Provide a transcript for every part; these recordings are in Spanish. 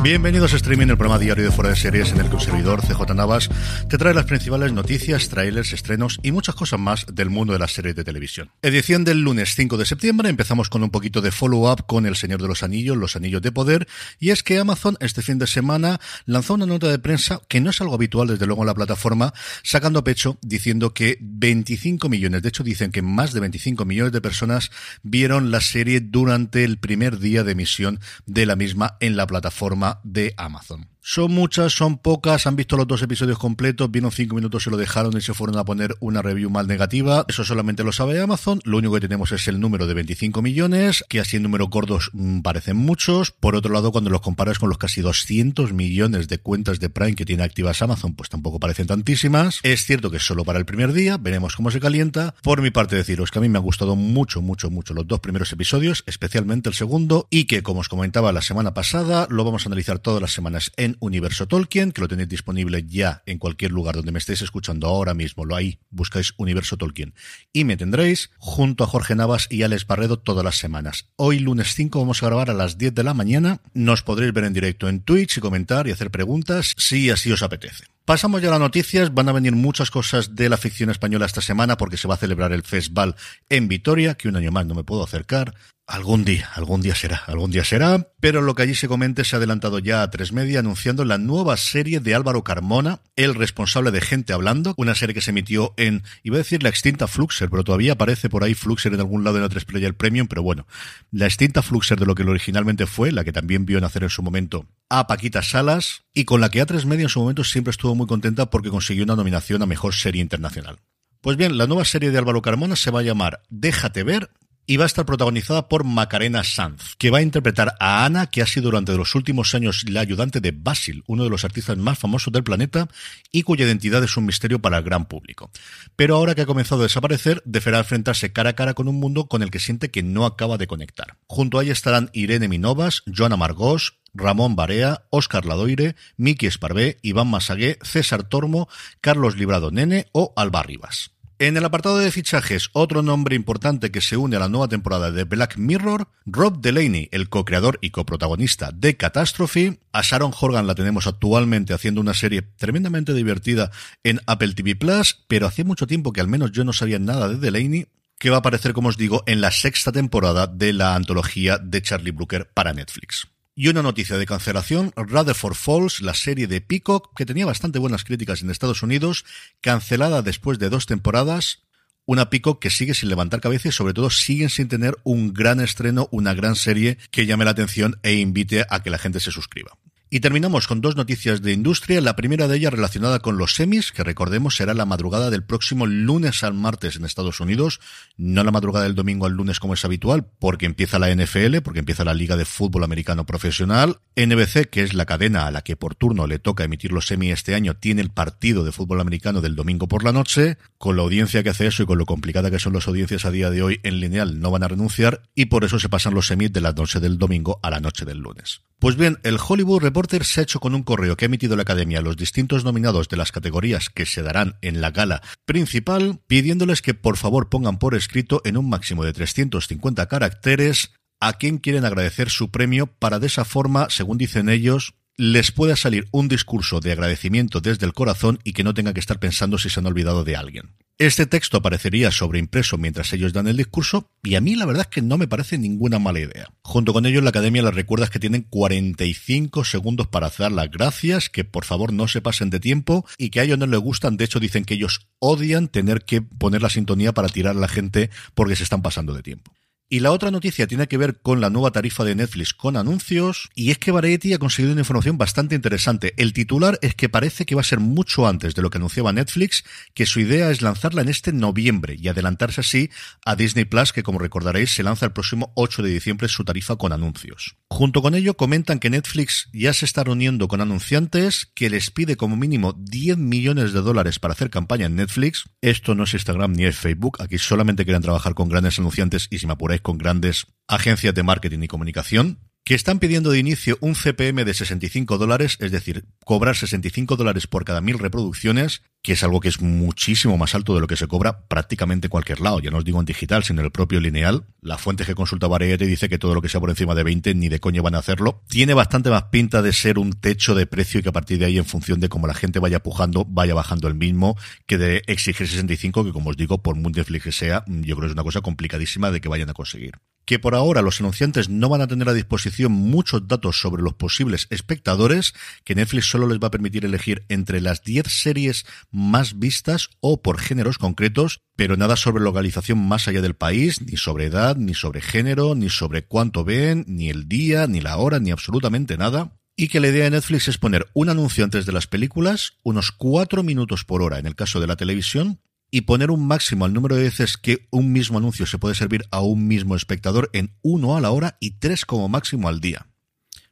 Bienvenidos a Streaming, el programa diario de Fuera de Series en el que un servidor, CJ Navas, te trae las principales noticias, trailers, estrenos y muchas cosas más del mundo de las series de televisión. Edición del lunes 5 de septiembre, empezamos con un poquito de follow-up con El Señor de los Anillos, Los Anillos de Poder, y es que Amazon este fin de semana lanzó una nota de prensa que no es algo habitual desde luego en la plataforma, sacando pecho diciendo que 25 millones, de hecho dicen que más de 25 millones de personas vieron la serie durante el primer día de emisión de la misma en la plataforma de Amazon. Son muchas, son pocas, han visto los dos episodios completos, vieron cinco minutos, se lo dejaron y se fueron a poner una review mal negativa. Eso solamente lo sabe Amazon. Lo único que tenemos es el número de 25 millones, que así en números gordos mm, parecen muchos. Por otro lado, cuando los comparas con los casi 200 millones de cuentas de Prime que tiene activas Amazon, pues tampoco parecen tantísimas. Es cierto que es solo para el primer día, veremos cómo se calienta. Por mi parte deciros que a mí me han gustado mucho, mucho, mucho los dos primeros episodios, especialmente el segundo, y que como os comentaba la semana pasada, lo vamos a analizar todas las semanas en Universo Tolkien, que lo tenéis disponible ya en cualquier lugar donde me estéis escuchando ahora mismo. Lo ahí, buscáis Universo Tolkien. Y me tendréis junto a Jorge Navas y Alex Barredo todas las semanas. Hoy, lunes 5, vamos a grabar a las 10 de la mañana. Nos podréis ver en directo en Twitch y comentar y hacer preguntas si así os apetece. Pasamos ya a las noticias. Van a venir muchas cosas de la ficción española esta semana porque se va a celebrar el festival en Vitoria, que un año más no me puedo acercar. Algún día, algún día será, algún día será, pero lo que allí se comente se ha adelantado ya a tres media anunciando la nueva serie de Álvaro Carmona, el responsable de Gente Hablando, una serie que se emitió en, iba a decir la extinta Fluxer, pero todavía aparece por ahí Fluxer en algún lado de la 3 Player Premium, pero bueno, la extinta Fluxer de lo que originalmente fue, la que también vio nacer en su momento a Paquita Salas, y con la que a tres media en su momento siempre estuvo muy contenta porque consiguió una nominación a Mejor Serie Internacional. Pues bien, la nueva serie de Álvaro Carmona se va a llamar Déjate ver y va a estar protagonizada por Macarena Sanz, que va a interpretar a Ana, que ha sido durante los últimos años la ayudante de Basil, uno de los artistas más famosos del planeta y cuya identidad es un misterio para el gran público. Pero ahora que ha comenzado a desaparecer, deberá enfrentarse cara a cara con un mundo con el que siente que no acaba de conectar. Junto a ella estarán Irene Minovas, Joana Margós, Ramón Barea, Óscar Ladoire, Miki Esparvé, Iván Masagué, César Tormo, Carlos Librado Nene o Alba Rivas. En el apartado de fichajes, otro nombre importante que se une a la nueva temporada de Black Mirror, Rob Delaney, el co-creador y coprotagonista de Catastrophe. A Sharon Horgan la tenemos actualmente haciendo una serie tremendamente divertida en Apple TV Plus, pero hace mucho tiempo que al menos yo no sabía nada de Delaney, que va a aparecer, como os digo, en la sexta temporada de la antología de Charlie Brooker para Netflix. Y una noticia de cancelación, Rutherford Falls, la serie de Peacock, que tenía bastante buenas críticas en Estados Unidos, cancelada después de dos temporadas. Una Peacock que sigue sin levantar cabeza y sobre todo siguen sin tener un gran estreno, una gran serie que llame la atención e invite a que la gente se suscriba. Y terminamos con dos noticias de industria. La primera de ellas relacionada con los semis, que recordemos será la madrugada del próximo lunes al martes en Estados Unidos, no la madrugada del domingo al lunes como es habitual, porque empieza la NFL, porque empieza la Liga de Fútbol Americano Profesional. NBC, que es la cadena a la que por turno le toca emitir los semis este año, tiene el partido de fútbol americano del domingo por la noche. Con la audiencia que hace eso y con lo complicada que son las audiencias a día de hoy en lineal, no van a renunciar y por eso se pasan los semis de la noche del domingo a la noche del lunes. Pues bien, el Hollywood Reporter se ha hecho con un correo que ha emitido la Academia a los distintos nominados de las categorías que se darán en la gala principal, pidiéndoles que por favor pongan por escrito en un máximo de 350 caracteres a quien quieren agradecer su premio para de esa forma, según dicen ellos, les pueda salir un discurso de agradecimiento desde el corazón y que no tenga que estar pensando si se han olvidado de alguien. Este texto aparecería sobreimpreso mientras ellos dan el discurso y a mí la verdad es que no me parece ninguna mala idea. Junto con ellos la academia les recuerda que tienen 45 segundos para hacer las gracias, que por favor no se pasen de tiempo y que a ellos no les gustan, de hecho dicen que ellos odian tener que poner la sintonía para tirar a la gente porque se están pasando de tiempo. Y la otra noticia tiene que ver con la nueva tarifa de Netflix con anuncios, y es que Variety ha conseguido una información bastante interesante. El titular es que parece que va a ser mucho antes de lo que anunciaba Netflix, que su idea es lanzarla en este noviembre y adelantarse así a Disney Plus, que como recordaréis se lanza el próximo 8 de diciembre su tarifa con anuncios. Junto con ello comentan que Netflix ya se está reuniendo con anunciantes, que les pide como mínimo 10 millones de dólares para hacer campaña en Netflix. Esto no es Instagram ni es Facebook, aquí solamente quieren trabajar con grandes anunciantes y si me con grandes agencias de marketing y comunicación, que están pidiendo de inicio un CPM de 65 dólares, es decir, cobrar 65 dólares por cada mil reproducciones, que es algo que es muchísimo más alto de lo que se cobra prácticamente en cualquier lado. Ya no os digo en digital, sino en el propio lineal. La fuente que consulta Variety dice que todo lo que sea por encima de 20 ni de coño van a hacerlo. Tiene bastante más pinta de ser un techo de precio y que a partir de ahí, en función de cómo la gente vaya pujando, vaya bajando el mismo, que de exigir 65, que como os digo, por Netflix que sea, yo creo que es una cosa complicadísima de que vayan a conseguir que por ahora los anunciantes no van a tener a disposición muchos datos sobre los posibles espectadores, que Netflix solo les va a permitir elegir entre las 10 series más vistas o por géneros concretos, pero nada sobre localización más allá del país, ni sobre edad, ni sobre género, ni sobre cuánto ven, ni el día, ni la hora, ni absolutamente nada. Y que la idea de Netflix es poner un anuncio antes de las películas, unos cuatro minutos por hora en el caso de la televisión, y poner un máximo al número de veces que un mismo anuncio se puede servir a un mismo espectador en uno a la hora y tres como máximo al día.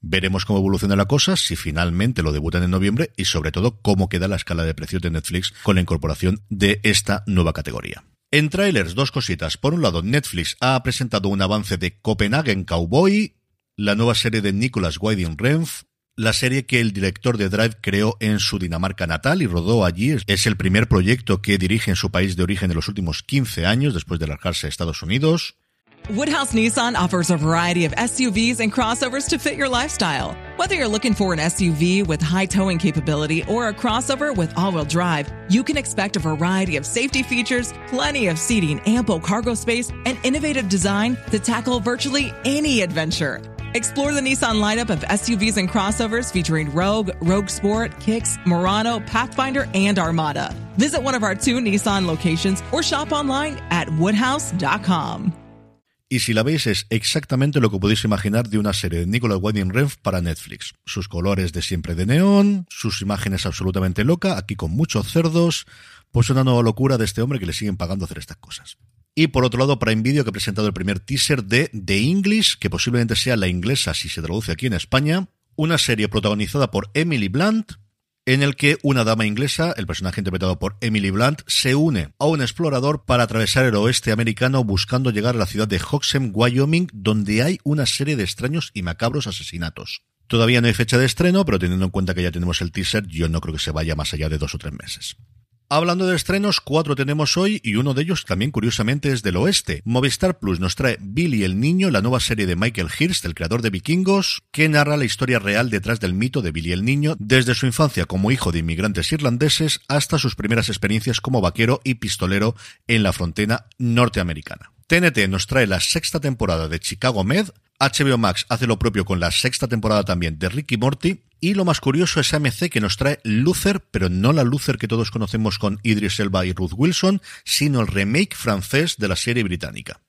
Veremos cómo evoluciona la cosa, si finalmente lo debutan en noviembre y sobre todo cómo queda la escala de precios de Netflix con la incorporación de esta nueva categoría. En trailers, dos cositas. Por un lado, Netflix ha presentado un avance de Copenhagen Cowboy, la nueva serie de Nicholas Winding Refn, la serie que el director de Drive creó en su Dinamarca natal y rodó allí. Es el primer proyecto que dirige en su país de origen en los últimos 15 años después de largarse a Estados Unidos. Woodhouse Nissan offers a variety of SUVs and crossovers to fit your lifestyle. Whether you're looking for an SUV with high towing capability or a crossover with all-wheel drive, you can expect a variety of safety features, plenty of seating, ample cargo space, and innovative design to tackle virtually any adventure. Explore the Nissan lineup of SUVs and crossovers featuring Rogue, Rogue Sport, Kicks, Murano, Pathfinder, and Armada. Visit one of our two Nissan locations or shop online at woodhouse.com. Y si la veis es exactamente lo que podéis imaginar de una serie de Nicolas Winding para Netflix. Sus colores de siempre de neón, sus imágenes absolutamente loca, aquí con muchos cerdos, pues una nueva locura de este hombre que le siguen pagando hacer estas cosas. Y por otro lado, Prime Video que ha presentado el primer teaser de The English, que posiblemente sea la inglesa si se traduce aquí en España, una serie protagonizada por Emily Blunt, en el que una dama inglesa, el personaje interpretado por Emily Blunt, se une a un explorador para atravesar el oeste americano buscando llegar a la ciudad de Hoxham, Wyoming, donde hay una serie de extraños y macabros asesinatos. Todavía no hay fecha de estreno, pero teniendo en cuenta que ya tenemos el teaser, yo no creo que se vaya más allá de dos o tres meses. Hablando de estrenos, cuatro tenemos hoy y uno de ellos también curiosamente es del oeste. Movistar Plus nos trae Billy el Niño, la nueva serie de Michael Hirst, el creador de Vikingos, que narra la historia real detrás del mito de Billy el Niño, desde su infancia como hijo de inmigrantes irlandeses hasta sus primeras experiencias como vaquero y pistolero en la frontera norteamericana. TNT nos trae la sexta temporada de Chicago Med, HBO Max hace lo propio con la sexta temporada también de Ricky Morty, y lo más curioso es AMC que nos trae Luther, pero no la Luther que todos conocemos con Idris Elba y Ruth Wilson, sino el remake francés de la serie británica.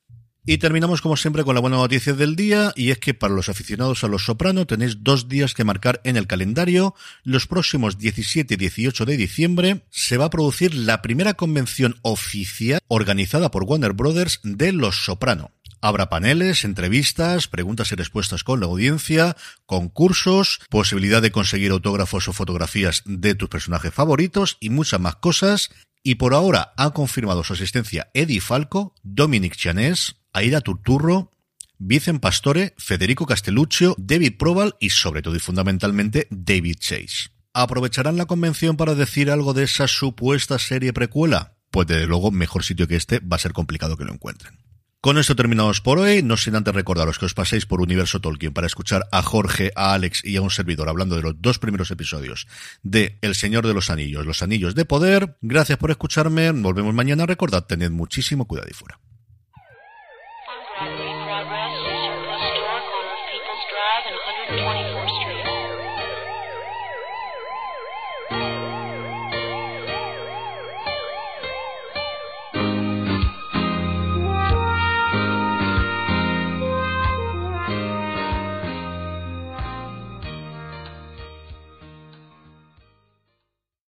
Y terminamos como siempre con la buena noticia del día y es que para los aficionados a Los Soprano tenéis dos días que marcar en el calendario. Los próximos 17 y 18 de diciembre se va a producir la primera convención oficial organizada por Warner Brothers de Los Soprano. Habrá paneles, entrevistas, preguntas y respuestas con la audiencia, concursos, posibilidad de conseguir autógrafos o fotografías de tus personajes favoritos y muchas más cosas. Y por ahora ha confirmado su asistencia Eddie Falco, Dominic Chanés, Aida Turturro, Vicen Pastore, Federico Castelluccio, David Proval y sobre todo y fundamentalmente David Chase. ¿Aprovecharán la convención para decir algo de esa supuesta serie precuela? Pues desde luego, mejor sitio que este va a ser complicado que lo encuentren. Con esto terminamos por hoy, no sin antes recordaros que os paséis por Universo Tolkien para escuchar a Jorge, a Alex y a un servidor hablando de los dos primeros episodios de El Señor de los Anillos, los Anillos de Poder. Gracias por escucharme, volvemos mañana, recordad, tened muchísimo cuidado y fuera.